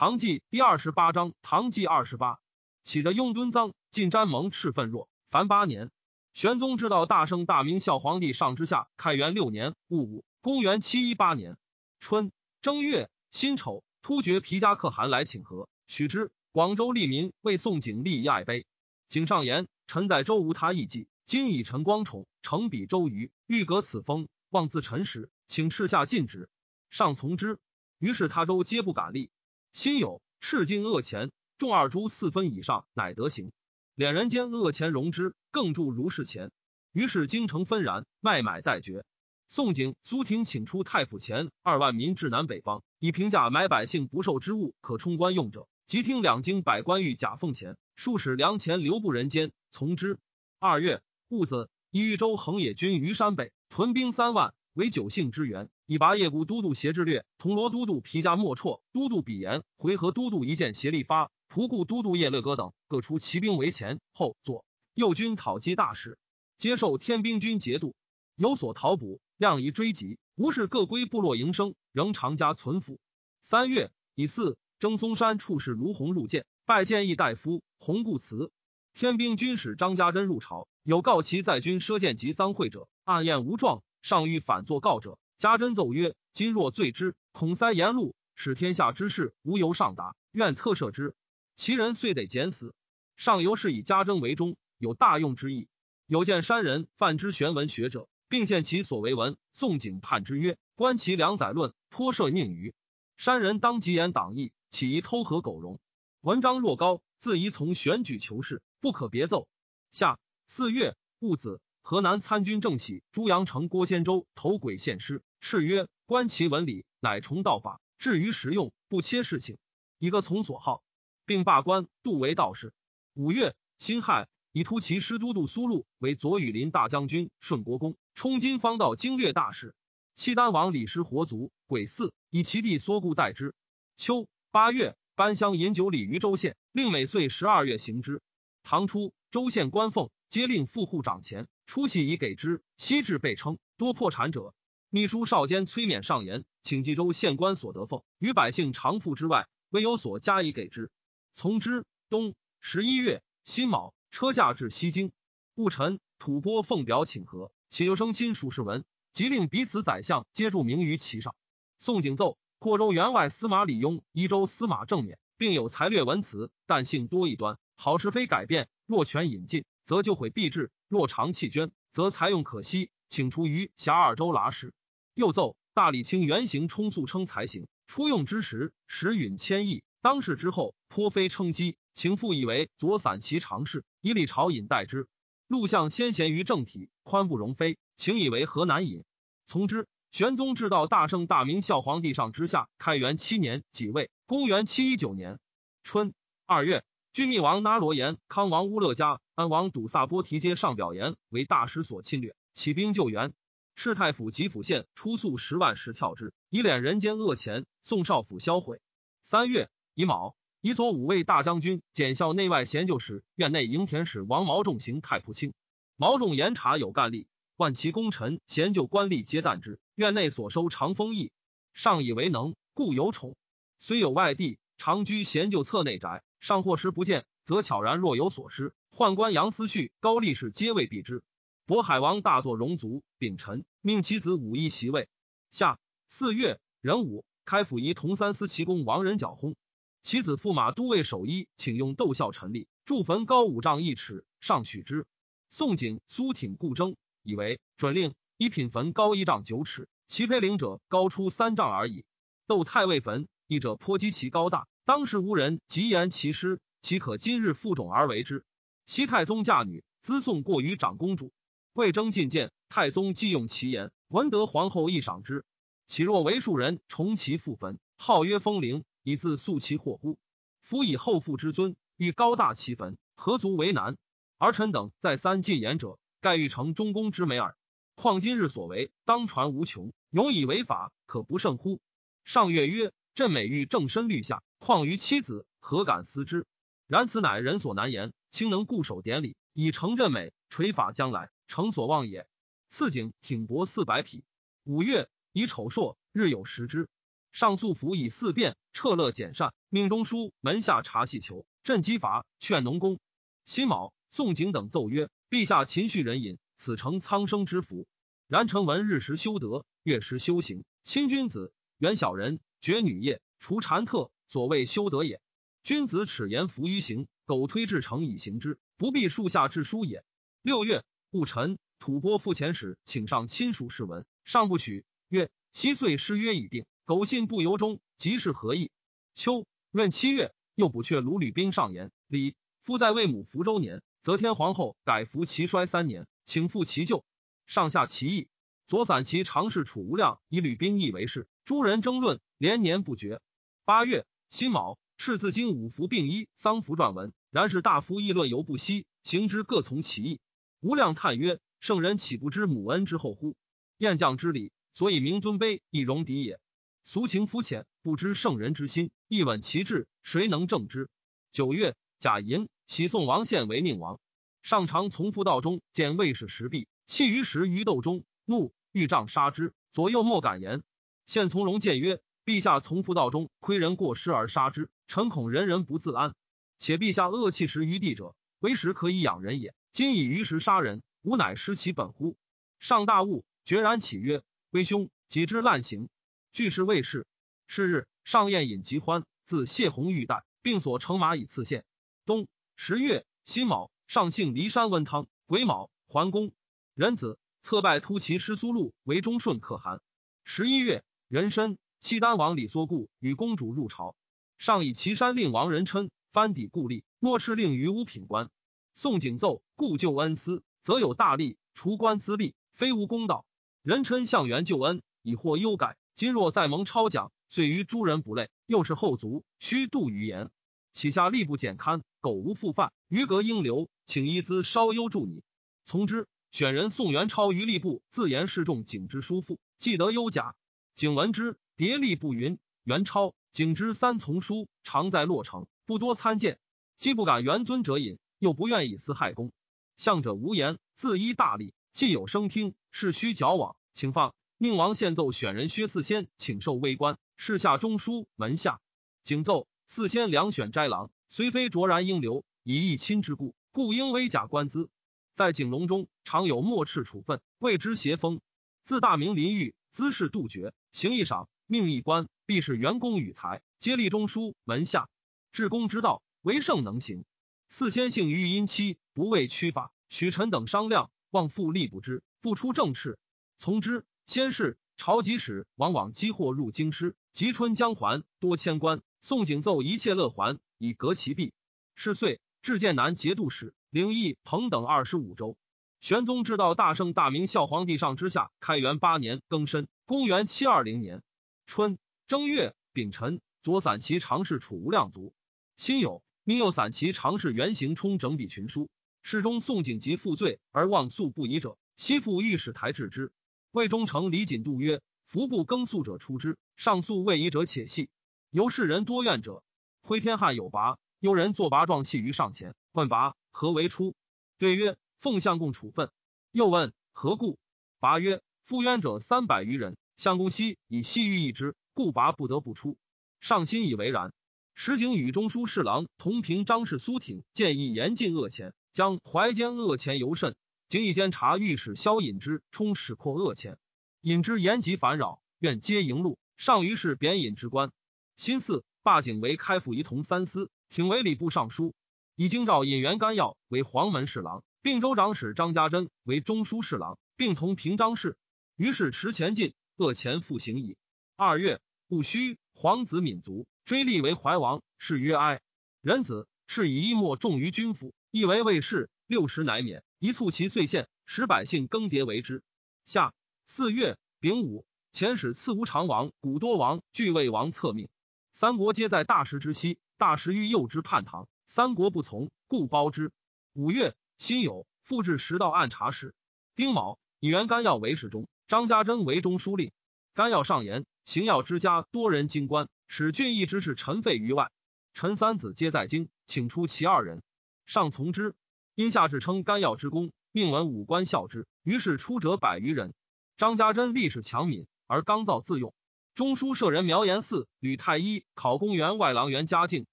唐纪第二十八章，唐纪二十八，起着雍敦臧，进詹蒙赤愤若，凡八年。玄宗知道大圣大明孝皇帝上之下，开元六年戊午，公元七一八年春正月辛丑，突厥皮加可汗来请和，许之。广州利民为宋景立亚碑。景上言：臣在周无他异计，今以陈光宠，诚比周瑜，欲革此封，妄自臣时，请敕下禁止。上从之。于是他州皆不敢立。心有赤金恶钱，重二铢四分以上，乃得行。敛人间恶钱容之，更铸如是钱。于是京城纷然，卖买待绝。宋景、苏廷请出太府钱二万民至南北方，以平价买百姓不受之物，可充官用者。即听两京百官欲假奉钱，数使粮钱流布人间，从之。二月戊子，一豫州横野军于山北，屯兵三万，为九姓之援。以拔叶谷都督协志略、铜锣都督皮加莫绰、都督比延、回纥都督一剑协力发、仆固都督叶乐哥等各出骑兵为前后左右军讨击大使，接受天兵军节度，有所逃捕，量以追击。无事各归部落营生，仍常家存抚。三月乙巳，征松山处士卢洪入见，拜见议大夫洪固辞。天兵军使张家珍入朝，有告其在军射箭及赃贿者，暗验无状，上欲反作告者。家珍奏曰：“今若罪之，恐塞言路，使天下之事无由上达，愿特赦之。其人遂得减死。上游是以家珍为忠，有大用之意。有见山人范之玄文学者，并献其所为文。宋景判之曰：‘观其良宰论，颇涉宁于山人当即言党义，岂宜偷和苟容？文章若高，自宜从选举求是，不可别奏。’下四月戊子，河南参军郑喜、朱阳城郭仙州投鬼献师。”敕曰：“观其文理，乃崇道法，至于实用，不切事情。一个从所好，并罢官，度为道士。五月，辛亥，以突骑师都督苏禄为左羽林大将军、顺国公，充金方道经略大使。契丹王李师活卒，鬼嗣，以其弟缩固代之。秋八月，班乡饮酒礼于州县，令每岁十二月行之。唐初，州县官俸皆令副户掌钱，出系以给之。昔至被称，多破产者。”秘书少监崔勉上言，请冀州县官所得俸，与百姓常赋之外，未有所加以给之。从之。冬十一月辛卯，车驾至西京。戊辰，吐蕃奉表请和，且有生亲属士文，即令彼此宰相皆著名于其上。宋景奏：霍州员外司马李邕、宜州司马郑勉，并有才略文辞，但性多异端，好是非改变。若全引进，则就毁必至；若长弃捐，则财用可惜，请出于辖二州剌史。又奏大理卿原行充素称才行，初用之时，时允千亿。当世之后，颇非称讥，请复以为左散骑常侍，以礼朝引代之。陆相先贤于正体，宽不容非，请以为河南尹。从之。玄宗至道大圣大明孝皇帝上之下，开元七年己未，公元七一九年春二月，君密王那罗延、康王乌勒加、安王堵萨波提皆上表言为大师所侵略，起兵救援。士太府吉府县出粟十万石跳之，以敛人间恶钱。宋少府销毁。三月乙卯，以左五位大将军、检校内外贤旧使、院内营田使王毛仲行太仆卿。毛仲严察有干吏，万其功臣贤旧官吏皆惮之。院内所收长丰邑，上以为能，故有宠。虽有外地，常居贤旧侧内宅。上或时不见，则悄然若有所失。宦官杨思绪、高力士皆未避之。渤海王大作戎族，秉臣命其子武义袭位。下四月壬午，开府仪同三司齐公王仁缴薨。其子驸马都尉守一，请用斗孝陈立，筑坟高五丈一尺，上许之。宋景、苏挺故争，以为准令。一品坟高一丈九尺，其碑陵者高出三丈而已。窦太尉坟，一者颇极其高大，当时无人及言其师，岂可今日负种而为之？西太宗嫁女，资送过于长公主。魏征进谏，太宗既用其言，闻得皇后亦赏之。岂若为庶人重其父坟，号曰风陵，以自肃其祸乎？夫以后父之尊，欲高大其坟，何足为难？儿臣等再三进言者，盖欲成中宫之美耳。况今日所为，当传无穷，永以为法，可不胜乎？上月曰：朕美欲正身律下，况于妻子，何敢思之？然此乃人所难言。卿能固守典礼，以成朕美，垂法将来。诚所望也。次景挺帛四百匹。五月，以丑朔，日有食之。上素服以四变，彻乐简善，命中书门下查细求，镇积伐，劝农工。辛卯，宋景等奏曰：“陛下勤恤人隐，此诚苍生之福。然臣闻日时修德，月时修行，亲君子，远小人，绝女业，除禅特，所谓修德也。君子耻言服于行，苟推至诚以行之，不必树下致书也。”六月，戊辰，吐蕃副遣使请上亲属试文，上不取，曰：“七岁失约已定。”苟信不由衷，即是何意？秋闰七月，又补阙卢吕兵上言：李夫在为母福州年，则天皇后改服其衰三年，请复其旧。上下其意。左散骑常侍楚无量以吕兵义为事，诸人争论，连年不绝。八月辛卯，赤字经五服并一丧服撰文。然是大夫议论犹不息，行之各从其意。无量叹曰：圣人岂不知母恩之后乎？燕将之礼，所以明尊卑，以容敌也。俗情肤浅，不知圣人之心，一稳其志，谁能正之？九月，贾寅，喜宋王献为宁王。上常从夫道中见卫士石壁，弃于石于斗中，怒欲杖杀之，左右莫敢言。献从容谏曰：“陛下从夫道中窥人过失而杀之，臣恐人人不自安。且陛下恶弃石于地者，为石可以养人也。今以于石杀人，吾乃失其本乎？”上大悟，决然起曰：“威兄，己之滥行。”俱是卫士。是日，上宴饮极欢，自谢红玉带，并所乘马以赐献。冬十月辛卯，上幸骊山温汤。癸卯，桓公壬子侧拜突骑师苏禄为忠顺可汗。十一月壬申，契丹王李缩固与公主入朝。上以岐山令王仁琛藩抵故吏，莫敕令于五品官。宋景奏故旧恩私，则有大利；除官资吏，非无公道。仁琛向元救恩，以获优改。今若再蒙超奖，遂于诸人不累，又是后族，须度余言。岂下吏部简刊，苟无复犯，余格应留，请一资稍优助你。从之。选人宋元超于吏部，自言示众景之叔父，既得优甲。景闻之，迭吏部云：元超、景之三从书，常在洛城，不多参见。既不敢元尊者隐，又不愿以私害公。相者无言，自依大利，既有声听，是须矫往，请放。宁王献奏选人薛四仙，请受微官，侍下中书门下。景奏四仙两选斋郎，虽非卓然应流，以义亲之故，故应微假官资。在景隆中，常有墨赤处分，谓之邪风。自大明临狱，姿势杜绝，行一赏，命一官，必是员工与才，皆立中书门下。治公之道，唯圣能行。四仙性欲阴妻，不畏屈法。许臣等商量，望复力不知，不出政事，从之。先是，朝集使往往积货入京师，及春将还，多迁官。宋景奏一切乐还，以革其弊。是岁，至剑南节度使，领益彭等二十五州。玄宗至道大圣大明孝皇帝上之下，开元八年庚申，公元七二零年春正月丙辰，左散骑常侍楚无量族。辛酉，命右散骑常侍袁行冲整笔群书。侍中宋景及负罪而忘诉不已者，悉复御史台治之。魏忠诚李锦度曰：“服部更诉者出之，上诉未遗者且细。由世人多怨者。挥天汉有拔，幽人作拔状器于上前，问拔何为出？对曰：奉相公处分。又问何故？拔曰：赴冤者三百余人，相公西以西域一之，故拔不得不出。上心以为然。石景与中书侍郎同平张氏苏挺建议严禁恶钱，将怀奸恶钱尤甚。”经一监察御史萧引之充使扩恶钱，引之言极烦扰，愿皆迎路。上于是贬引之官。新四罢景为开府仪同三司，挺为礼部尚书。以京兆引元干药为黄门侍郎，并州长史张家珍为中书侍郎，并同平章事。于是持前进，恶钱复行矣。二月戊戌，皇子敏卒追立为怀王，谥曰哀。仁子是以衣墨重于君府，亦为卫士。六十乃免。一促其岁献，使百姓更迭为之。下四月丙午，遣使赐吴常王、古多王俱魏王册命。三国皆在大石之西，大石欲诱之叛唐，三国不从，故包之。五月辛酉，复置十道按察使。丁卯，以元干药为侍中，张家珍为中书令。干药上言，行药之家多人京官，使郡邑之事臣废于外。臣三子皆在京，请出其二人，上从之。因下至称甘药之功，命文武官效之。于是出者百余人。张家珍历史强敏，而刚造自用。中书舍人苗延嗣、吕太医、考公员外郎袁嘉靖、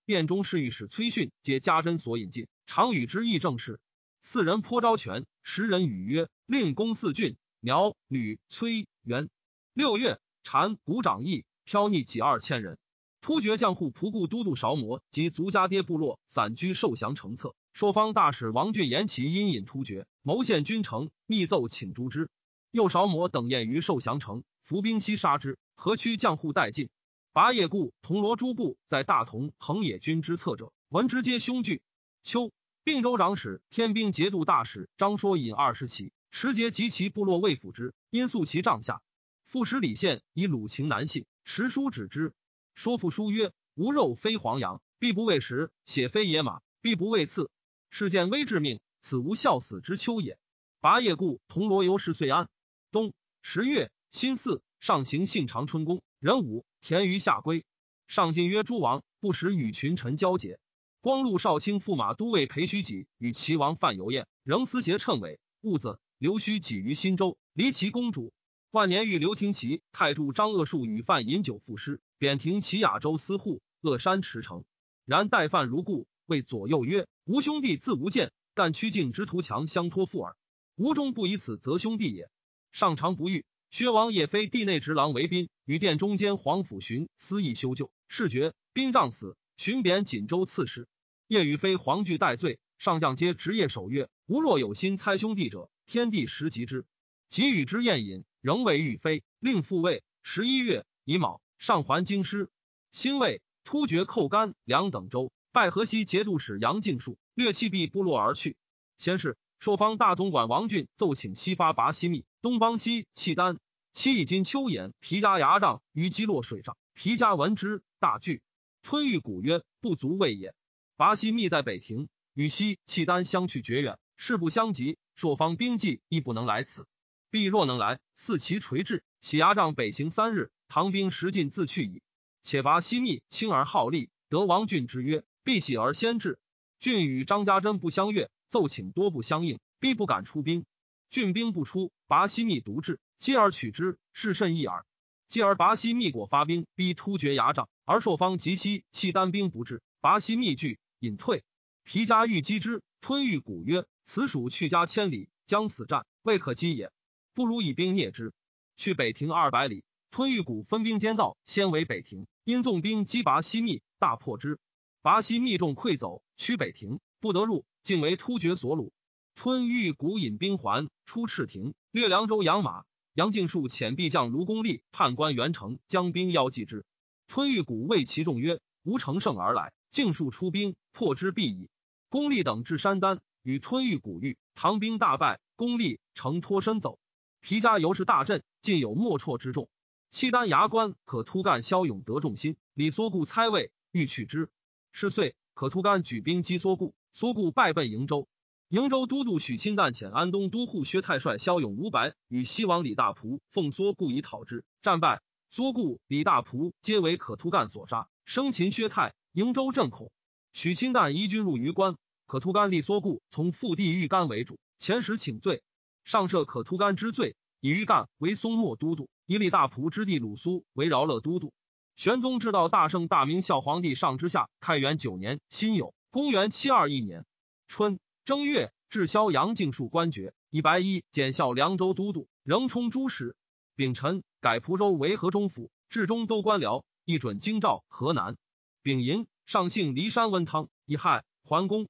殿中侍御史崔训，皆家珍所引进，常与之议政事。四人颇招权，十人语曰：“令公四郡，苗、吕、崔、元。”六月，禅鼓掌义飘逆几二千人。突厥将户仆固都督韶摩及族家爹部落散居受降成策。朔方大使王俊言其阴引突厥，谋陷君城，密奏请诛之。右韶摩等宴于受降城，伏兵西杀之。河曲将户殆尽。拔叶固、铜锣诸部在大同横野军之侧者，闻之皆凶惧。秋。并州长史、天兵节度大使张说引二十骑，持节及其部落未抚之，因诉其帐下。副使李宪以鲁情难信，持书指之。说复书曰：“无肉非黄羊，必不为食；血非野马，必不为刺。事见危致命，此无孝死之秋也。”拔叶故铜锣游氏遂安。冬十月辛巳，上行幸长春宫，壬午田于下归。上进曰：“诸王不时与群臣交结。”光禄少卿驸马都尉裴虚己与齐王范游宴，仍私携称谓兀子刘虚己于新州，离齐公主。万年遇刘廷奇、太柱张鄂树与范饮酒赋诗，贬停齐雅州司户，鄂山驰骋。然待范如故，谓左右曰：“吾兄弟自无见，但曲径之徒强相托付耳。吾终不以此责兄弟也。”上常不遇。薛王也非地内直郎为宾，与殿中间皇甫寻私议修旧，事决，兵仗死，寻贬锦州刺史。夜与非黄惧戴罪，上将皆职业守约：“吾若有心猜兄弟者，天地时及之。”即与之宴饮，仍未遇非，令复位。十一月乙卯，上还京师。辛未，突厥寇甘两等州，拜河西节度使杨敬树，略弃毕部落而去。先是，朔方大总管王俊奏请西发拔西密，东方西契丹。其以金秋眼皮加牙帐于击落水上，皮加闻之大惧，吞玉鼓曰：“不足畏也。”拔西密在北庭，与西契丹相去绝远，势不相及。朔方兵计亦不能来此。必若能来，四其垂至，喜牙帐北行三日，唐兵食尽自去矣。且拔西密轻而好利，得王俊之曰：“必喜而先至。”俊与张家珍不相悦，奏请多不相应，必不敢出兵。郡兵不出，拔西密独至，继而取之，是甚异耳。继而拔西密果发兵，逼突厥牙帐，而朔方及西契丹兵不至，拔西密惧。隐退，皮家欲击之，吞玉鼓曰：“此属去家千里，将死战，未可击也。不如以兵灭之。”去北庭二百里，吞玉谷分兵兼道，先为北庭，因纵兵击拔西密，大破之。拔西密众溃走，趋北庭，不得入，竟为突厥所虏。吞玉谷引兵还，出赤庭，略凉州养马。杨敬树遣必将卢公立判官元成将兵邀击之。吞玉谷谓其众曰：“吾乘胜而来。”尽数出兵破之必矣。公立等至山丹，与吞玉古玉，唐兵大败。功立乘脱身走。皮家尤是大阵，尽有莫绰之众。契丹牙关可突干骁勇得众心，李缩固猜位欲取之。是岁，可突干举兵击缩固，缩固败奔瀛州。瀛州都督许钦旦遣安东都护薛太帅骁勇五百，与西王李大仆奉缩固以讨之，战败。缩固、李大仆皆为可突干所杀，生擒薛太。瀛州震恐，许钦旦移军入榆关，可突干立缩固从腹地欲干为主，前时请罪，上赦可突干之罪，以榆干为松漠都督，以利大仆之弟鲁苏为饶乐都督。玄宗至道大圣大明孝皇帝上之下，开元九年辛酉，公元七二一年春正月，至萧杨敬树官爵，以白衣检校凉州都督，仍充诸使。丙辰，改蒲州为河中府，至中都官僚，一准京兆河南。丙寅，上幸骊山温汤，以亥，桓公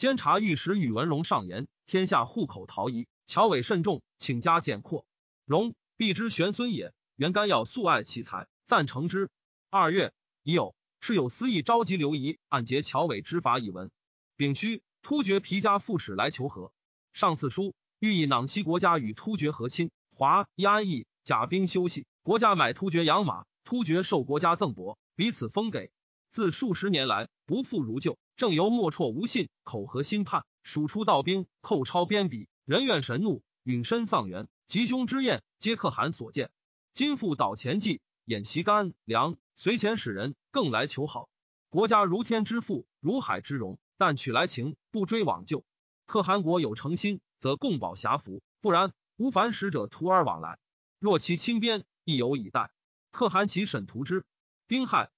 监察御史宇文荣上言：天下户口逃逸，乔伟甚重，请加减扩。荣必之玄孙也，原干要素爱其才，赞成之。二月，已有是有私议召集刘仪，按结乔伟之法以闻。丙戌，突厥皮家副使来求和，上次书欲以囊西国家与突厥和亲，华一安邑，甲兵休息，国家买突厥养马，突厥受国家赠帛，彼此封给。自数十年来不复如旧，正由莫辍无信，口和心叛，数出道兵，寇超边鄙，人怨神怒，陨身丧元，吉凶之宴，皆可汗所见。今复导前计，演习干粮，随前使人更来求好。国家如天之父，如海之荣，但取来情，不追往旧。可汗国有诚心，则共保侠服；不然，无凡使者徒而往来。若其亲边，亦有以待。可汗其审图之。丁亥，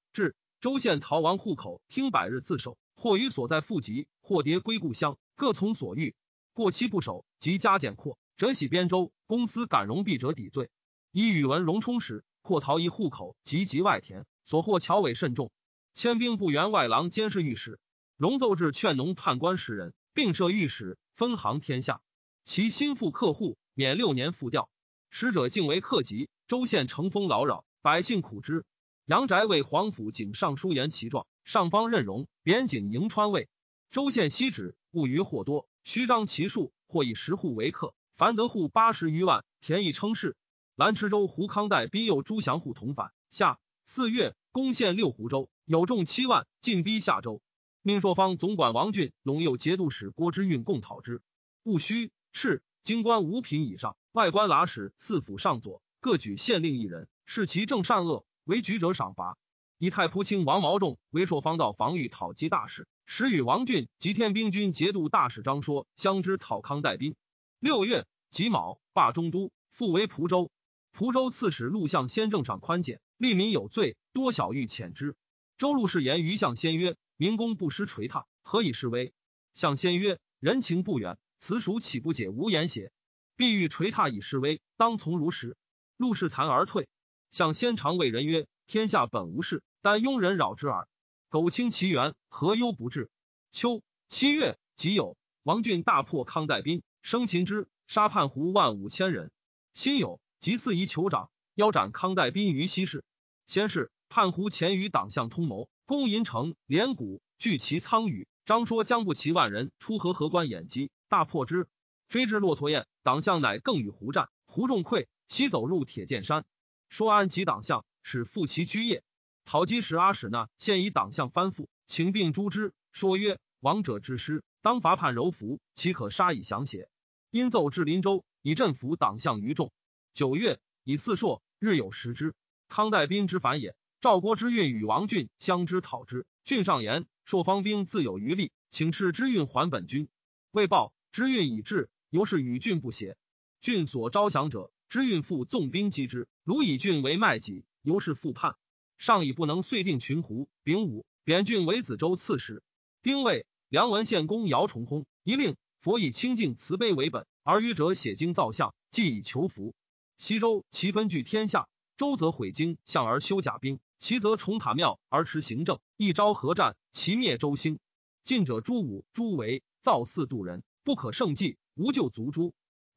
州县逃亡户口，听百日自首，或于所在复籍，或迭归故乡，各从所欲。过期不守，即加减扩，折喜边州公司敢容弊者抵罪。以宇文荣充实，或逃逸户口，及及外田，所获侨委甚重。迁兵部员外郎监视御史。荣奏至劝农判官十人，并设御史，分行天下。其心腹客户，免六年复调。使者竟为客籍，州县乘风劳扰，百姓苦之。杨宅为皇甫景尚书言其状，上方任荣，贬景迎川尉。州县西止，物余或多，虚张其数，或以十户为客，凡得户八十余万，田邑称氏。兰池州胡康代逼诱朱祥户同反，下四月攻陷六湖州，有众七万，进逼下州。命朔方总管王俊、陇右节度使郭之运共讨之。戊戌，敕京官五品以上，外官剌史四府上佐各举县令一人，视其正善恶，为举者赏罚。以太仆卿王毛仲为朔方道防御讨击大使，时与王俊及天兵军节度大使张说相知讨康代兵。六月己卯，罢中都，复为蒲州。蒲州刺史陆相先正上宽简，吏民有罪，多小欲遣之。周陆氏言于相先曰。民工不失垂榻，何以示威？相先曰：“人情不远，此属岂不解无言邪？必欲垂榻以示威，当从如实。”陆氏惭而退。向先尝谓人曰：“天下本无事，但庸人扰之耳。苟清其源，何忧不至？”秋七月己酉，王俊大破康代兵，生擒之，杀叛胡万五千人。辛酉，即四夷酋长，腰斩康代兵于西市。先是，叛胡前与党项通谋。攻银城，连谷聚其苍羽。张说将不齐万人出河河关掩击，大破之，追至骆驼堰。党项乃更与胡战，胡众溃，西走入铁剑山。说安及党项，使复其居业。讨击时，阿史那现以党项翻覆，请并诛之。说曰：“王者之师，当伐叛柔服，岂可杀以降邪？”因奏至林州，以镇服党项于众。九月，以四朔，日有食之。康代兵之反也。赵国之运与王俊相知讨之，郡上言：朔方兵自有余力，请斥之运还本军。未报之运已至，由是与郡不协。郡所招降者，知运复纵兵击之，卢以郡为卖己，由是复叛。上以不能遂定群胡。丙午，贬郡为子州刺史。丁未，梁文献公姚崇薨，一令佛以清净慈悲为本，而愚者写经造像，既以求福。西周其分据天下，周则毁经相而修甲兵。其则重塔庙而持行政，一朝合战，其灭周兴。晋者朱武、朱维造寺度人，不可胜计，无救足诛。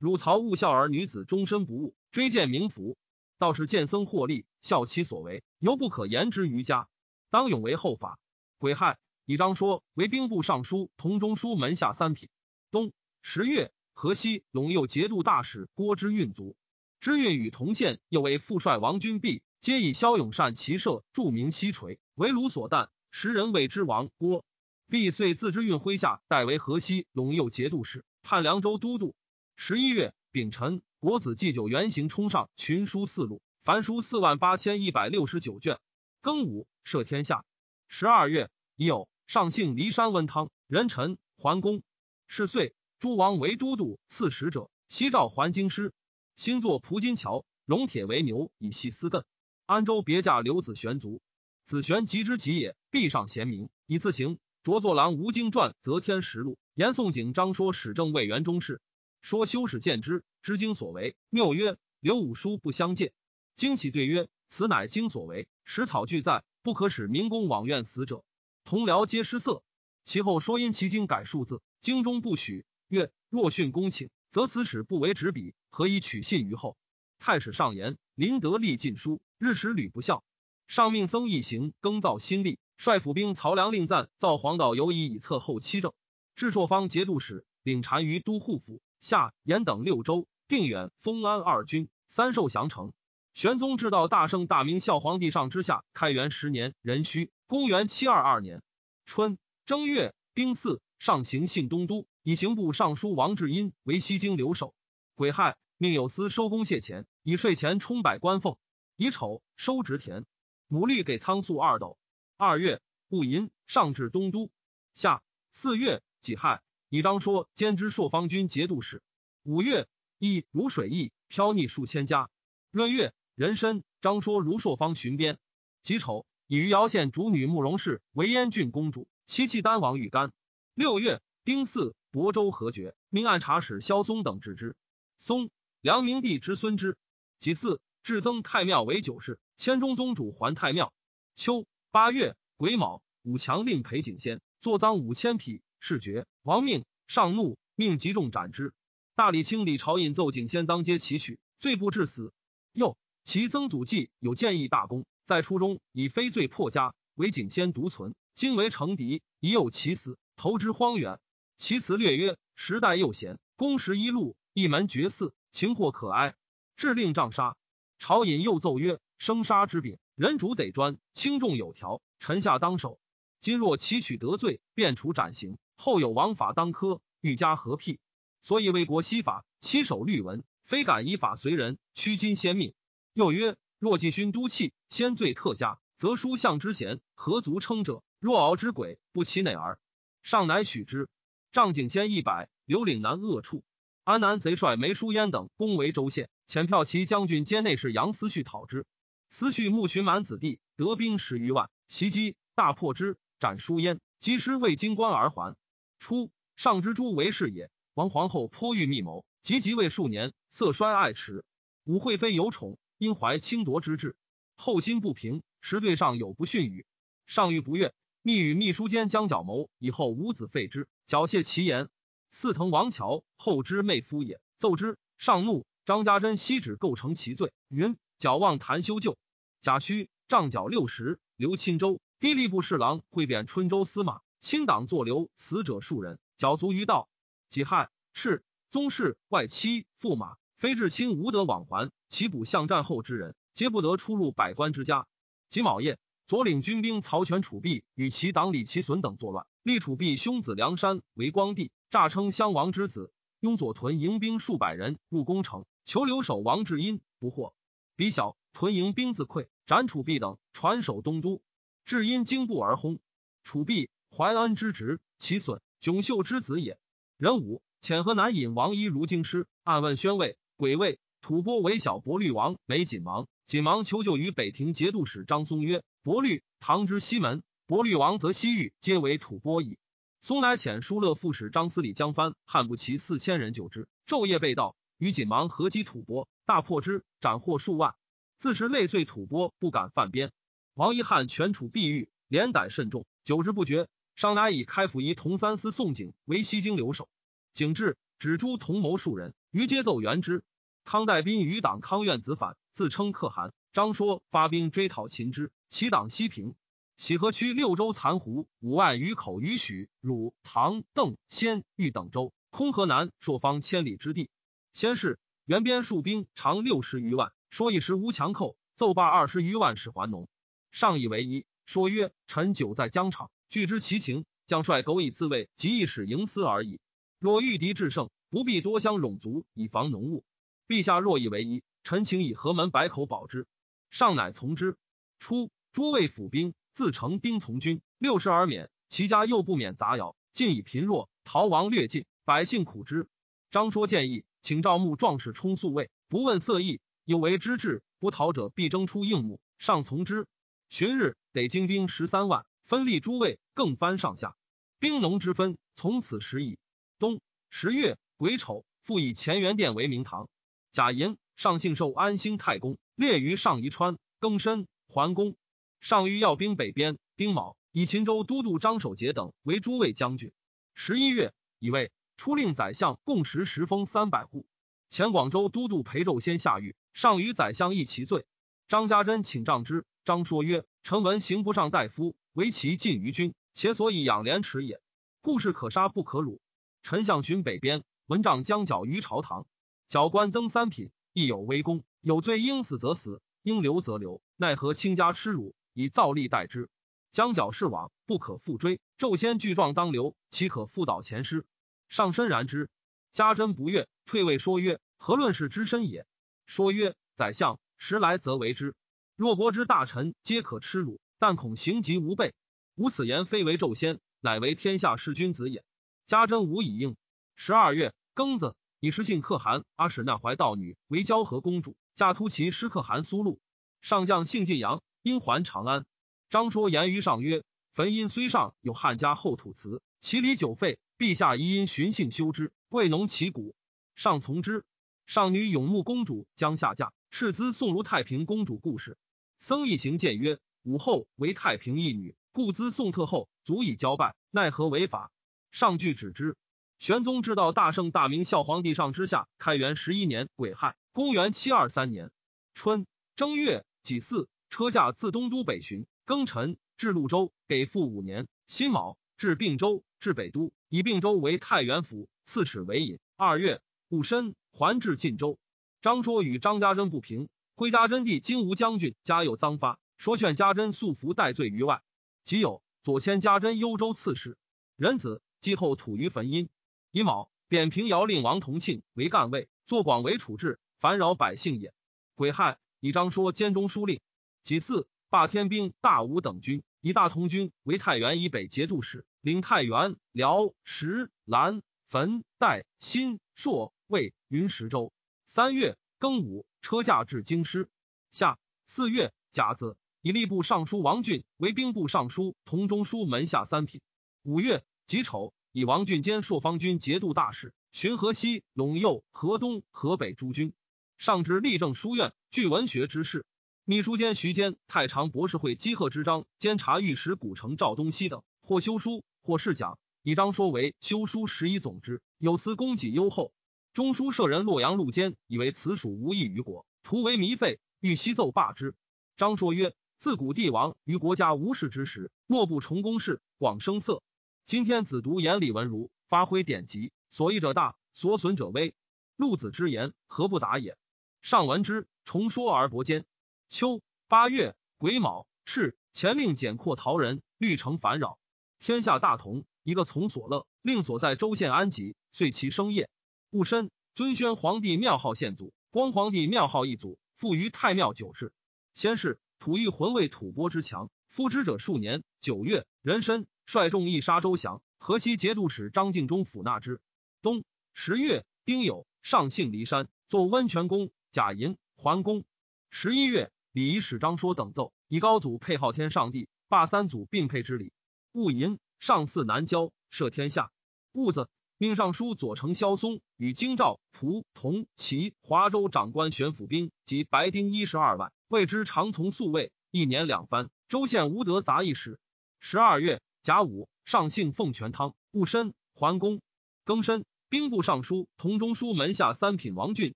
汝曹勿孝儿女子终身不悟，追荐冥福。道士见僧获利，效其所为，犹不可言之于家。当永为后法。癸亥，以章说为兵部尚书同中书门下三品。冬十月，河西陇右节度大使郭之运卒。之运与同县又为副帅王君弼。皆以骁勇善骑射著名西垂，为卢所惮。时人谓之王郭。弼遂自知运麾下，代为河西陇右节度使，判凉州都督。十一月丙辰，国子祭酒原行冲上群书四路，凡书四万八千一百六十九卷。庚午，赦天下。十二月已有上姓骊山温汤，人臣桓公。是岁，诸王为都督，刺史者西诏还京师。新作蒲金桥，龙铁为牛，以系丝亘。安州别驾刘子玄卒，子玄吉之吉也，必上贤明，以自行。着作郎吴经传，则天实录。严宋景章说史政魏元中事，说修史见之，知经所为。谬曰：刘武书不相见。经启对曰：此乃经所为，史草俱在，不可使民工枉怨死者。同僚皆失色。其后说因其经改数字，经中不许。曰：若训公请，则此史不为执笔，何以取信于后？太史上言：林德立禁书。日时屡不孝，上命僧一行更造新历，率府兵曹良令赞造黄道游以以策后期政。至朔方节度使领单于都护府，下延等六州，定远、丰安二军，三受降城。玄宗至道大圣大明孝皇帝上之下，开元十年壬戌，公元七二二年春正月丁巳，上行信东都，以刑部尚书王志殷为西京留守。癸亥，命有司收公谢钱，以税钱充百官俸。乙丑，收植田，努力给仓粟二斗。二月，戊寅，上至东都。夏四月，己亥，以章说兼知朔方军节度使。五月，一如水溢，飘溺数千家。闰月，人参。张说如朔方巡边。己丑，以余姚县主女慕容氏为燕郡公主，其契丹王玉干。六月丁巳，亳州何决，命按察使萧嵩等治之。嵩，梁明帝之孙之。己巳，至增太庙为九世，迁中宗主还太庙。秋八月癸卯，武强令裴景先作赃五千匹，事决。王命上怒，命集众斩之。大理卿李朝引奏景先赃皆其取，罪不至死。又其曾祖继有建议大功。在初中以非罪破家，为景先独存。今为成敌，已有其死，投之荒远。其词略曰：时代又贤，公时一路，一门绝嗣，情或可哀。致令杖杀。朝引又奏曰：生杀之柄，人主得专，轻重有条，臣下当守。今若其取得罪，便处斩刑。后有王法当科，欲加何辟？所以为国西法，七守律文，非敢依法随人，屈今先命。又曰。若继勋都弃，先罪特加，则书相之贤，何足称者？若敖之鬼，不其内耳。上乃许之。仗景先一百，留岭南恶处。安南贼帅梅叔焉等攻为州县，遣票骑将军兼内侍杨思绪讨之。思绪慕寻满子弟，得兵十余万，袭击大破之，斩叔焉，及时为京官而还。初，上之诸为是也。王皇后颇欲密谋，及即位数年，色衰爱弛。武惠妃有宠。因怀轻夺之志，后心不平，时对上有不逊语，上欲不悦，密与秘书监将角谋，以后无子废之，缴谢其言。四腾王乔后之妹夫也，奏之，上怒。张家珍悉指构成其罪，云：矫妄谈修旧。贾诩杖缴六十，刘钦州低吏部侍郎会贬春州司马，清党作留死者数人，缴足于道。己亥，赤宗室外戚驸马。非至亲无得往还，其补相战后之人，皆不得出入百官之家。己卯夜，左领军兵曹全、楚弼与其党李其损等作乱，立楚弼兄子梁山为光帝，诈称襄王之子。拥左屯营兵数百人入宫城，求留守王志殷，不获。比小屯营兵自溃，斩楚弼等，传守东都。志殷惊怖而轰。楚弼淮安之侄，其损迥秀之子也。人武遣河南尹王一如京师，暗问宣慰。鬼位吐蕃为小伯律王美锦王，锦王求救于北庭节度使张松曰：“伯律，唐之西门，伯律王则西域，皆为吐蕃矣。”松乃遣疏勒副使张思礼将藩汉不齐四千人救之，昼夜被盗，与锦芒合击吐蕃，大破之，斩获数万。自是累岁吐蕃，不敢犯边。王一汉全处碧玉，连逮甚重，久之不绝。上乃以开府仪同三司宋景为西京留守。景至，指诸同谋数人。于皆奏援之。康代宾余党康愿子反，自称可汗。张说发兵追讨秦之，其党西平。喜河区六州残胡五万余口，于许、汝、唐、邓、先、豫等州，空河南朔方千里之地。先是，原边戍兵长六十余万，说一时无强寇，奏罢二十余万使还农。上以为一。说曰：“臣久在疆场，据知其情，将帅苟以自卫，即一使营私而已。若遇敌制胜。”不必多相冗足，以防浓雾。陛下若以为宜，臣请以河门百口保之。上乃从之。初，诸位府兵自成丁从军，六十而免，其家又不免杂徭，尽以贫弱，逃亡略尽，百姓苦之。张说建议，请赵牧壮士充宿卫，不问色役，有为之志，不逃者必征出应募。上从之。旬日，得精兵十三万，分立诸卫，更藩上下，兵农之分从此时矣。冬十月。癸丑，复以乾元殿为明堂。贾寅上幸寿安兴太公，列于上夷川。庚申，桓公上谕要兵北边。丁卯，以秦州都督张守节等为诸卫将军。十一月，以为出令宰相共食十封三百户。前广州都督裴胄先下狱，上与宰相议其罪。张家珍请杖之。张说曰：“臣闻刑不上大夫，唯其近于君，且所以养廉耻也。故事可杀不可辱。臣向寻北边。”文章将角于朝堂，角官登三品，亦有微功。有罪应死则死，应留则留。奈何卿家耻辱，以造吏待之？将剿事往，不可复追。骤先具状当留，岂可复蹈前师？上身然之。家珍不悦，退位说曰：“何论是之身也？”说曰：“宰相时来则为之。若国之大臣皆可耻辱，但恐行疾无备。吾此言非为纣先，乃为天下士君子也。”家珍无以应。十二月庚子，以时信可汗阿史那怀道女为交河公主，嫁突骑师可汗苏禄。上将姓晋阳，因还长安。张说言于上曰：“坟因虽上有汉家后土祠，其礼久废，陛下宜因循性修之，未农其谷。”上从之。上女永穆公主将下嫁，斥资送如太平公主故事。僧一行谏曰：“武后为太平一女，故资宋特后，足以交拜，奈何违法？”上句止之。玄宗至道大圣大明孝皇帝上之下，开元十一年癸亥，公元七二三年春正月己巳，车驾自东都北巡，庚辰至潞州，给付五年。辛卯至并州，至北都，以并州为太原府，赐齿为尹。二月戊申，还至晋州。张说与张家珍不平，挥家珍弟金吾将军家有赃发，说劝家珍素服戴罪于外。即有左迁家珍幽州刺史，仁子继后土于汾阴。乙卯，贬平遥令王同庆为干尉，坐广为处置，烦扰百姓也。癸亥，以张说兼中书令。己巳，罢天兵、大武等军，以大同军为太原以北节度使，领太原、辽、石、兰、汾、代、新、朔、魏、云十州。三月庚午，车驾至京师。夏四月甲子，以吏部尚书王俊为兵部尚书、同中书门下三品。五月己丑。以王俊兼朔方军节度大使，巡河西、陇右、河东、河北诸军，上至立政书院，具文学之士。秘书监徐坚、太常博士会稽贺之章，监察御史古城赵东西等，或修书，或试讲。以章说为修书十一总之，有司供给优厚。中书舍人洛阳陆坚以为此属无益于国，徒为糜费，欲西奏罢之。张说曰：自古帝王于国家无事之时，莫不崇公事，广声色。今天子读言李文如，发挥典籍，所益者大，所损者微。陆子之言，何不达也？上闻之，重说而薄坚。秋八月癸卯，敕前令简括陶人，律成烦扰。天下大同，一个从所乐，令所在州县安吉，遂其生业。戊申，尊宣皇帝庙号献祖，光皇帝庙号一祖，复于太庙九世。先是，吐欲魂为吐蕃之强，夫之者数年。九月，壬申。率众一杀周降，河西节度使张敬忠抚纳之。冬十月丁酉，上幸骊山，作温泉宫，贾银桓公。十一月，礼仪使张说等奏，以高祖配昊天上帝，罢三祖并配之礼。戊寅，上祀南郊，赦天下。戊子，命尚书左丞萧嵩与京兆、蒲、同、齐、华州长官玄府兵及白丁一十二万，谓之常从宿卫，一年两番。州县无德杂役使。十二月。甲午，上幸奉全汤。戊申，桓公。庚申，兵部尚书、同中书门下三品王俊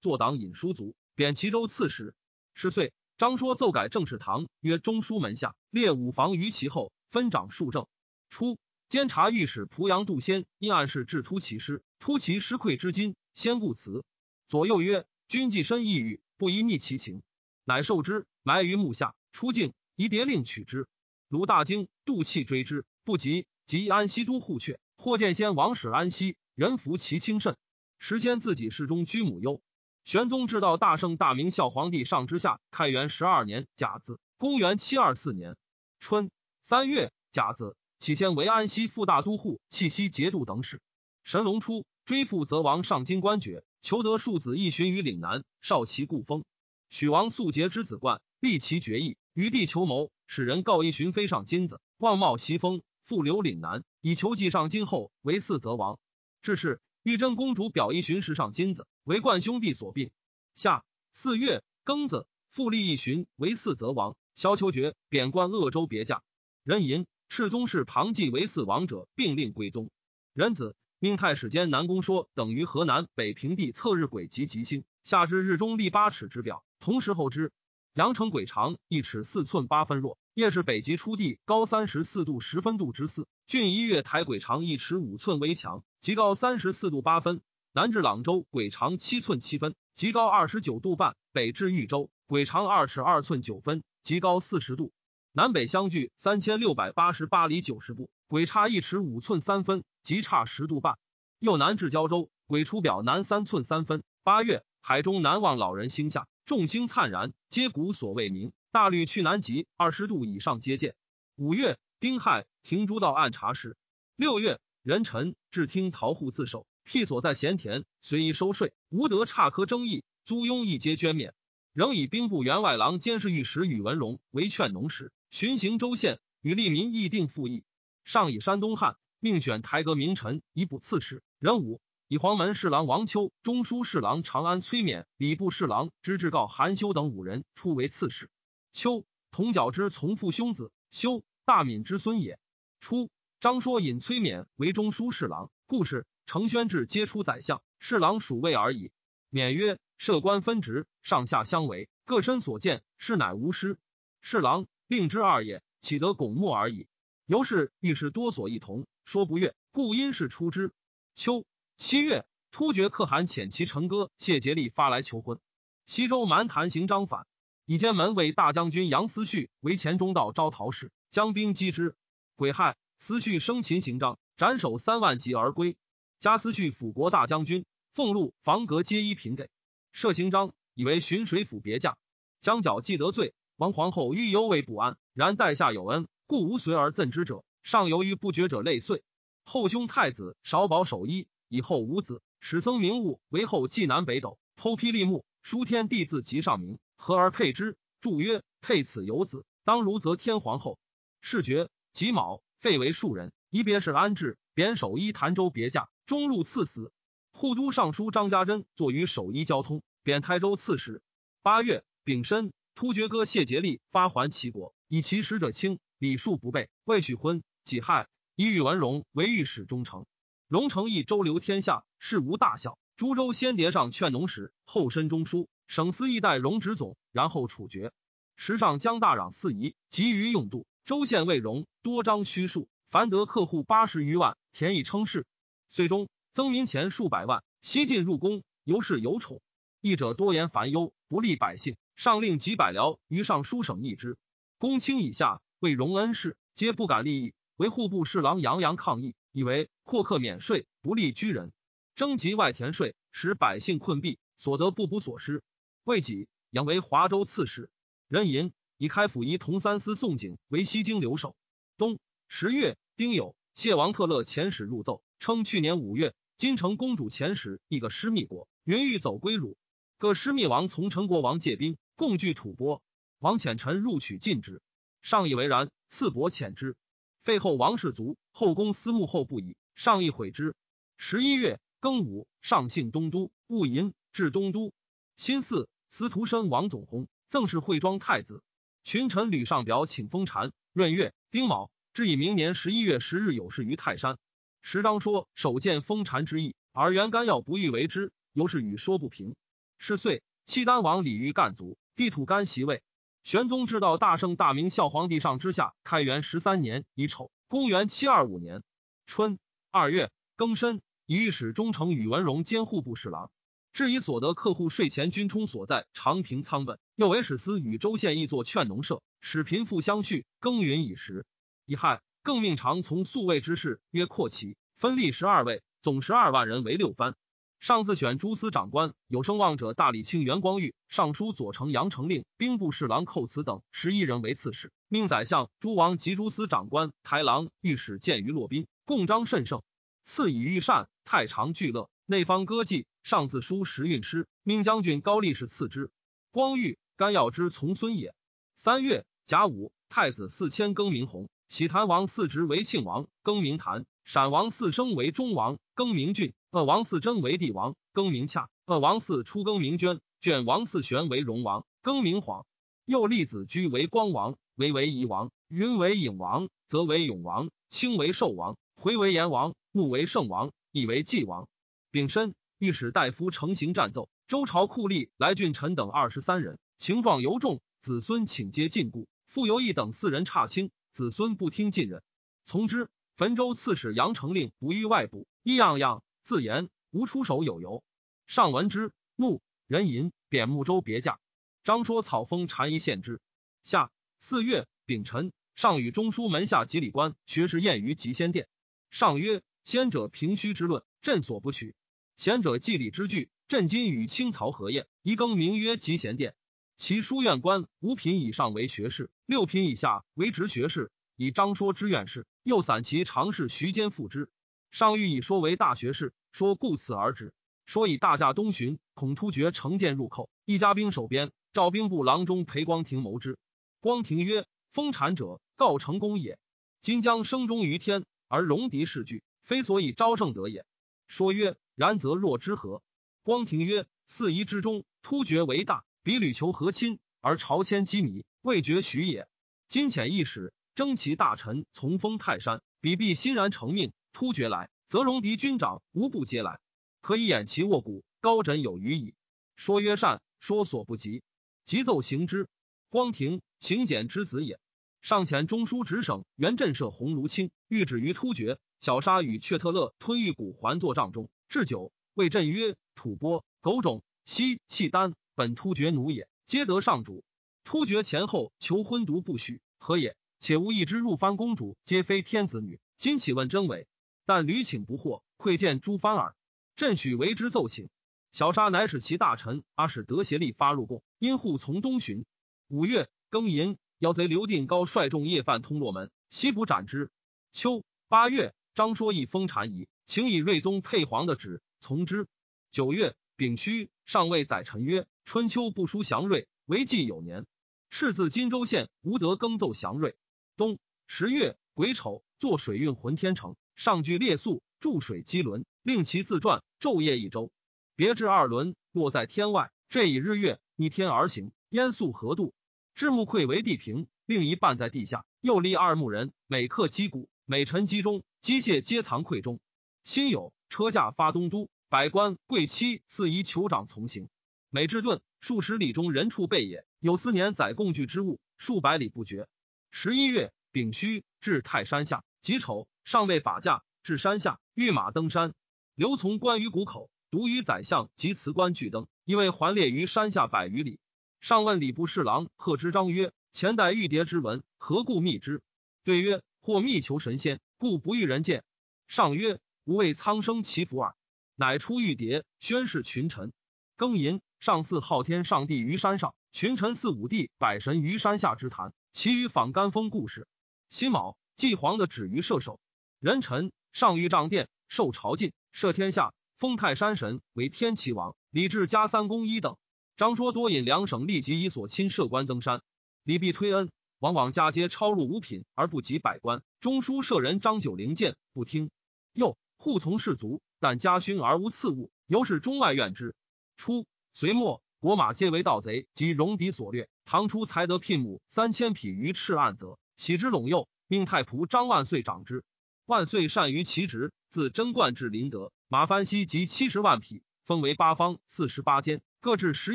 坐党尹书族，贬齐州刺史。十岁，张说奏改政事堂，曰中书门下列五房于其后，分掌数政。初，监察御史濮阳杜仙因案事致突其师，突其师溃之今，先故辞。左右曰：“君既深意欲，不宜逆其情。”乃受之，埋于墓下。出境，宜牒令取之。鲁大惊，杜气追之。不及，及安西都护阙，或见先王使安西，人服其轻甚。时先自己侍中居母忧。玄宗至道大圣大明孝皇帝上之下，开元十二年甲子，公元七二四年春三月甲子，起先为安西副大都护、契西节度等使。神龙初，追父则王上京官爵，求得庶子一寻于岭南，少其故封。许王素节之子冠，立其爵意，于地求谋，使人告一寻飞上金子，望冒袭封。复留岭南，以求继上金后为嗣则王。至是，玉贞公主表一巡时上金子，为冠兄弟所并。夏四月庚子，复立一巡为嗣则王。萧秋决贬官鄂州别驾。人寅，世宗室庞继为嗣王者，并令归宗。壬子，命太史监南宫说等于河南北平地测日晷及吉星，下至日中立八尺之表，同时候之。阳城鬼长一尺四寸八分若。夜是北极初地高三十四度十分度之四，郡一月台鬼长一尺五寸微强，极高三十四度八分。南至朗州鬼长七寸七分，极高二十九度半；北至豫州鬼长二尺二寸九分，极高四十度。南北相距三千六百八十八里九十步，鬼差一尺五寸三分，极差十度半。又南至胶州鬼出表南三寸三分。八月海中南望老人星下，众星灿然，皆古所未明。大律去南极二十度以上接见。五月丁亥，停诸道按察使。六月壬辰，至听陶户自首，辟所在闲田，随意收税，无得差科争议，租庸一皆捐免。仍以兵部员外郎监视御史宇文荣为劝农使，巡行州县，与利民议定复议。上以山东汉，命选台阁名臣以补刺史。任武以黄门侍郎王丘、中书侍郎长安崔勉、礼部侍郎知制告韩修等五人出为刺史。丘，同角之从父兄子；修，大敏之孙也。初，张说引崔勉为中书侍郎。故事承宣制皆出宰相，侍郎属位而已。勉曰：“设官分职，上下相违，各身所见，是乃无失。侍郎令之二也，岂得拱没而已？由是御史多所异同，说不悦，故因事出之。秋七月，突厥可汗遣其臣哥谢节力发来求婚。西周蛮谈行张反，以监门卫大将军杨思绪为前中道招讨使，将兵击之。癸亥，思绪生擒行张，斩首三万级而归。加思绪辅国大将军。俸禄房阁皆依平给，设行章以为巡水府别驾，将角既得罪，王皇后欲忧为不安。然待下有恩，故无随而赠之者。上由于不决者累岁。后兄太子少保守一，以后无子，始僧名物为后继南北斗，剖批立木，书天地字及上名，合而配之。注曰：配此有子，当如则天皇后。是爵己卯，废为庶人。一别是安置，贬守一潭州别驾，中入赐死。护都尚书张家珍坐于守一交通，贬台州刺史。八月丙申，突厥哥谢节力发还齐国，以其使者轻，礼数不备，未许婚。己亥，以宇文荣为御史中丞。荣成义周流天下，事无大小。诸州先迭上劝农使，后申中书，省司一代荣职总，然后处决。时上将大壤四夷，急于用度。州县未荣，多张虚数，凡得客户八十余万，田以称事。岁中。增民钱数百万，西进入宫，尤是有宠。议者多言烦忧，不利百姓。上令几百僚于尚书省议之。公卿以下为荣恩事，皆不敢立议。为户部侍郎杨洋抗议，以为阔客免税，不利居人。征集外田税，使百姓困弊，所得不补所失。未己，杨为华州刺史。任寅，以开府仪同三司宋景为西京留守。冬十月丁酉，谢王特勒遣使入奏，称去年五月。金城公主遣使一个失密国，云欲走归汝。各失密王从陈国王借兵，共聚吐蕃。王遣臣入取禁之，上以为然，赐帛遣之。废后王氏族，后宫私慕后不已，上亦悔之。十一月庚午，上幸东都，戊寅至东都。辛巳，司徒申王总薨，赠是惠庄太子。群臣吕上表请封禅。闰月丁卯，至以明年十一月十日有事于泰山。时章说首见封禅之意，而元干要不欲为之，由是与说不平。是岁，契丹王李煜干卒，地土干袭位。玄宗知道大圣大明孝皇帝上之下，开元十三年乙丑，公元七二五年春二月庚申，以御史中丞宇文荣兼户部侍郎，至以所得客户税前均充所在长平仓本，又为使司与州县议作劝农社，使贫富相续，耕耘以时。乙亥。更命常从宿卫之事曰阔齐，分立十二位，总十二万人为六藩。上自选诸司长官，有声望者大理卿袁光裕、尚书左丞杨承令、兵部侍郎寇慈等十一人为刺史。命宰相、诸王及诸司长官、台郎、御史见于洛宾，共章甚盛。赐以御膳，太常聚乐，内方歌伎。上自书时运诗，命将军高力士赐之。光裕，甘耀之从孙也。三月甲午，太子四千更名弘。喜谭王四侄为庆王，更名谭；陕王四生为中王，更名郡；鄂王嗣真为帝王，更名洽；鄂王嗣初更名娟；卷王嗣玄为荣王，更名晃；又立子居为光王，为为夷王；云为颖王，则为永王；清为寿王，回为炎王；穆为圣王，亦为纪王。丙申，御史大夫成行战奏，周朝酷吏来俊臣等二十三人，情状尤重，子孙请皆禁锢。傅游义等四人差轻。子孙不听进人，从之。汾州刺史杨成令不欲外部，一样样自言无出手有由。上闻之，怒，人吟贬睦州别驾。张说草封禅仪献之。下四月丙辰，上与中书门下及礼官学士宴于集仙殿。上曰：先者平虚之论，朕所不取；贤者祭礼之具，朕今与清曹合宴，一更名曰集贤殿。其书院官五品以上为学士，六品以下为直学士。以章说之院士，又散其常侍徐坚复之。上欲以说为大学士，说故此而止。说以大驾东巡，恐突厥乘舰入寇，一家兵守边，赵兵部郎中裴光庭谋之。光庭曰：“封禅者，告成功也。今将生忠于天，而戎狄势惧，非所以招胜得也。”说曰：“然则若之何？”光庭曰：“四夷之中，突厥为大，比吕求和亲，而朝迁机米，未决许也。今遣一使征其大臣，从封泰山，彼必欣然承命。突厥来，则戎狄军长无不皆来，可以掩其卧骨。高枕有余矣。”说曰：“善。”说所不及，即奏行之。光庭行简之子也。上遣中书直省原镇设鸿胪卿，欲止于突厥。小沙与却特勒吞玉骨，还作帐中。置酒，谓朕曰：“吐蕃、狗种、西契丹，本突厥奴也，皆得上主。突厥前后求婚独不许，何也？且无一之入藩公主，皆非天子女。今岂问真伪？但屡请不获，窥见诸藩耳。朕许为之奏请。”小沙乃使其大臣阿史德协力发入贡，因护从东巡。五月庚寅，妖贼刘定高率众夜犯通洛门，西捕斩之。秋八月，张说义封禅仪，请以睿宗配皇的旨从之。九月丙戌，上谓宰臣曰：“春秋不书祥瑞，为纪有年。赤自荆州县无得更奏祥瑞。”冬十月癸丑，坐水运浑天城，上具列宿，注水机轮，令其自转，昼夜一周。别至二轮，落在天外。这以日月逆天而行，烟宿何度？至木愧为地平，另一半在地下。又立二木人，每刻击鼓，每陈机中，机械皆藏愧中。辛酉，车驾发东都，百官贵戚四夷酋长从行。每至顿，数十里中人畜备也。有四年载共具之物，数百里不绝。十一月丙戌，至泰山下。己丑，上位法驾至山下，御马登山。刘从关于谷口。独与宰相及辞官俱登，因为环列于山下百余里。上问礼部侍郎贺知章曰：“前代玉牒之文，何故密之？”对曰：“或密求神仙，故不欲人见。”上曰：“吾为苍生祈福耳。”乃出玉牒，宣示群臣。庚寅，上祀昊天上帝于山上，群臣祀五帝百神于山下之坛。其余访干封故事。辛卯，祭皇的止于射手。人臣上御帐殿，受朝觐，赦天下。封泰山神为天齐王，李治加三公一等。张说多引两省立即以所亲设官登山，李必推恩，往往加皆超入五品而不及百官。中书舍人张九龄见不听，又护从士卒，但家勋而无赐物，由是中外怨之。初，隋末国马皆为盗贼及戎狄所掠。唐初才得聘母三千匹于赤岸泽，喜之陇右，命太仆张万岁长之。万岁善于其职，自贞观至麟德。马蕃西及七十万匹，分为八方四十八间，各置十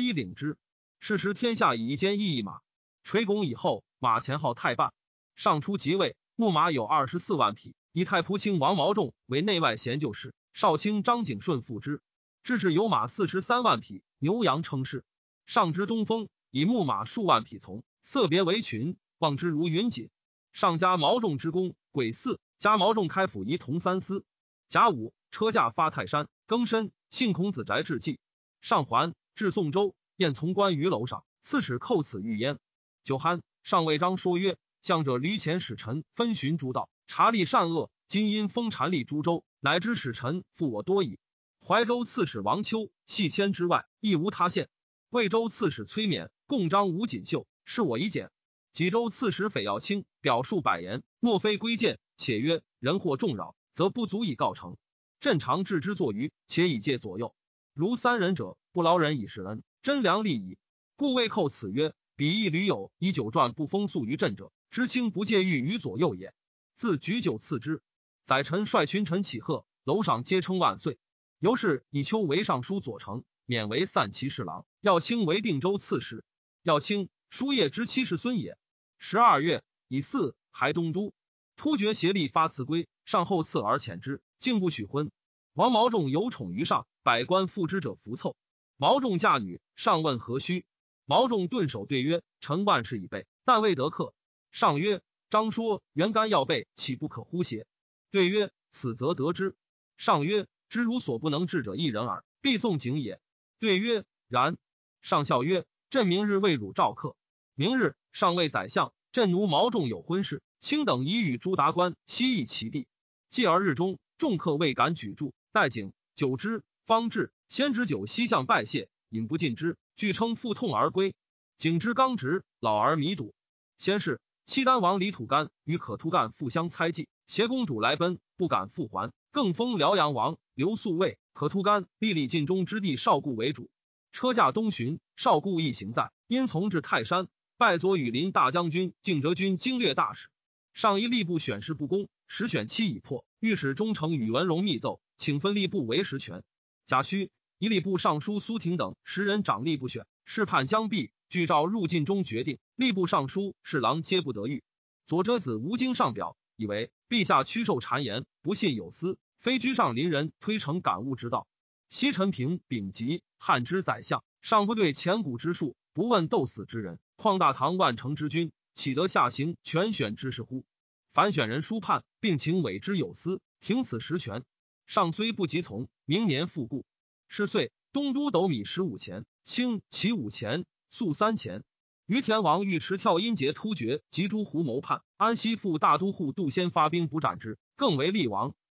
一领之。是时天下以一间一翼马。垂拱以后，马前号太半。上初即位，牧马有二十四万匹，以太仆卿王毛仲为内外贤旧事，少卿张景顺副之。至是有马四十三万匹，牛羊称氏。上知东风，以牧马数万匹从，色别为群，望之如云锦。上加毛仲之功，癸巳，加毛仲开府仪同三司。甲午。车驾发泰山，庚申，幸孔子宅至祭。上还至宋州，宴从官于楼上，刺史寇此御焉。酒酣，上谓张说曰：“向者驴前使臣分寻诸道，察吏善恶。今因封禅吏诸州，乃知使臣负我多矣。怀州刺史王丘系千之外，亦无他县。魏州刺史崔勉共章吴锦绣，是我已简。济州刺史斐耀卿表述百言，莫非归谏，且曰：人或众扰，则不足以告成。”朕常置之作于，且以戒左右。如三人者，不劳人以示恩，真良利矣。故未寇此曰：彼亦屡有以酒馔不封宿于朕者，知卿不戒欲于左右也。自举酒赐之。宰臣率群臣起贺，楼上皆称万岁。由是以丘为尚书左丞，免为散骑侍郎；耀卿为定州刺史。耀卿叔夜之妻世孙也。十二月以巳，还东都。突厥协力发赐归，上后赐而遣之。竟不许婚。王毛仲有宠于上，百官附之者服凑。毛仲嫁女，上问何须？毛仲顿首对曰：“臣万事已备，但未得客。”上曰：“张说元干要备，岂不可乎邪？”对曰：“此则得之。”上曰：“知如所不能治者一人耳，必送景也。”对曰：“然。”上笑曰：“朕明日为汝召客。”明日，上谓宰相：“朕奴毛仲有婚事，卿等已与诸达官悉议其地。继而日中。”众客未敢举箸，待景久之，方至。先执酒西向拜谢，饮不尽之，据称腹痛而归。景之刚直，老而弥笃。先是，契丹王李土干与可突干互相猜忌，携公主来奔，不敢复还，更封辽阳王刘宿卫。可突干立立晋中之地少固为主，车驾东巡，少固一行在，因从至泰山，拜左羽林大将军、敬哲军经略大使。上一吏部选事不公，实选期已破，御史中丞宇文荣密奏，请分吏部为实权。贾诩、一吏部尚书苏廷等十人掌吏部选，事判将毕，据诏入晋中决定，吏部尚书侍郎皆不得遇。左折子吴京上表，以为陛下屈受谗言，不信有司，非居上临人推诚感悟之道。西陈平丙吉汉之宰相，尚不对前古之术，不问斗死之人，况大唐万乘之君？岂得下行全选之事乎？凡选人书判，并请委之有司，停此实权。上虽不及从，明年复故。是岁，东都斗米十五钱，清其五钱，粟三钱。于田王尉迟跳阴节突厥及诸胡谋叛，安西副大都护杜先发兵不斩之，更为厉王。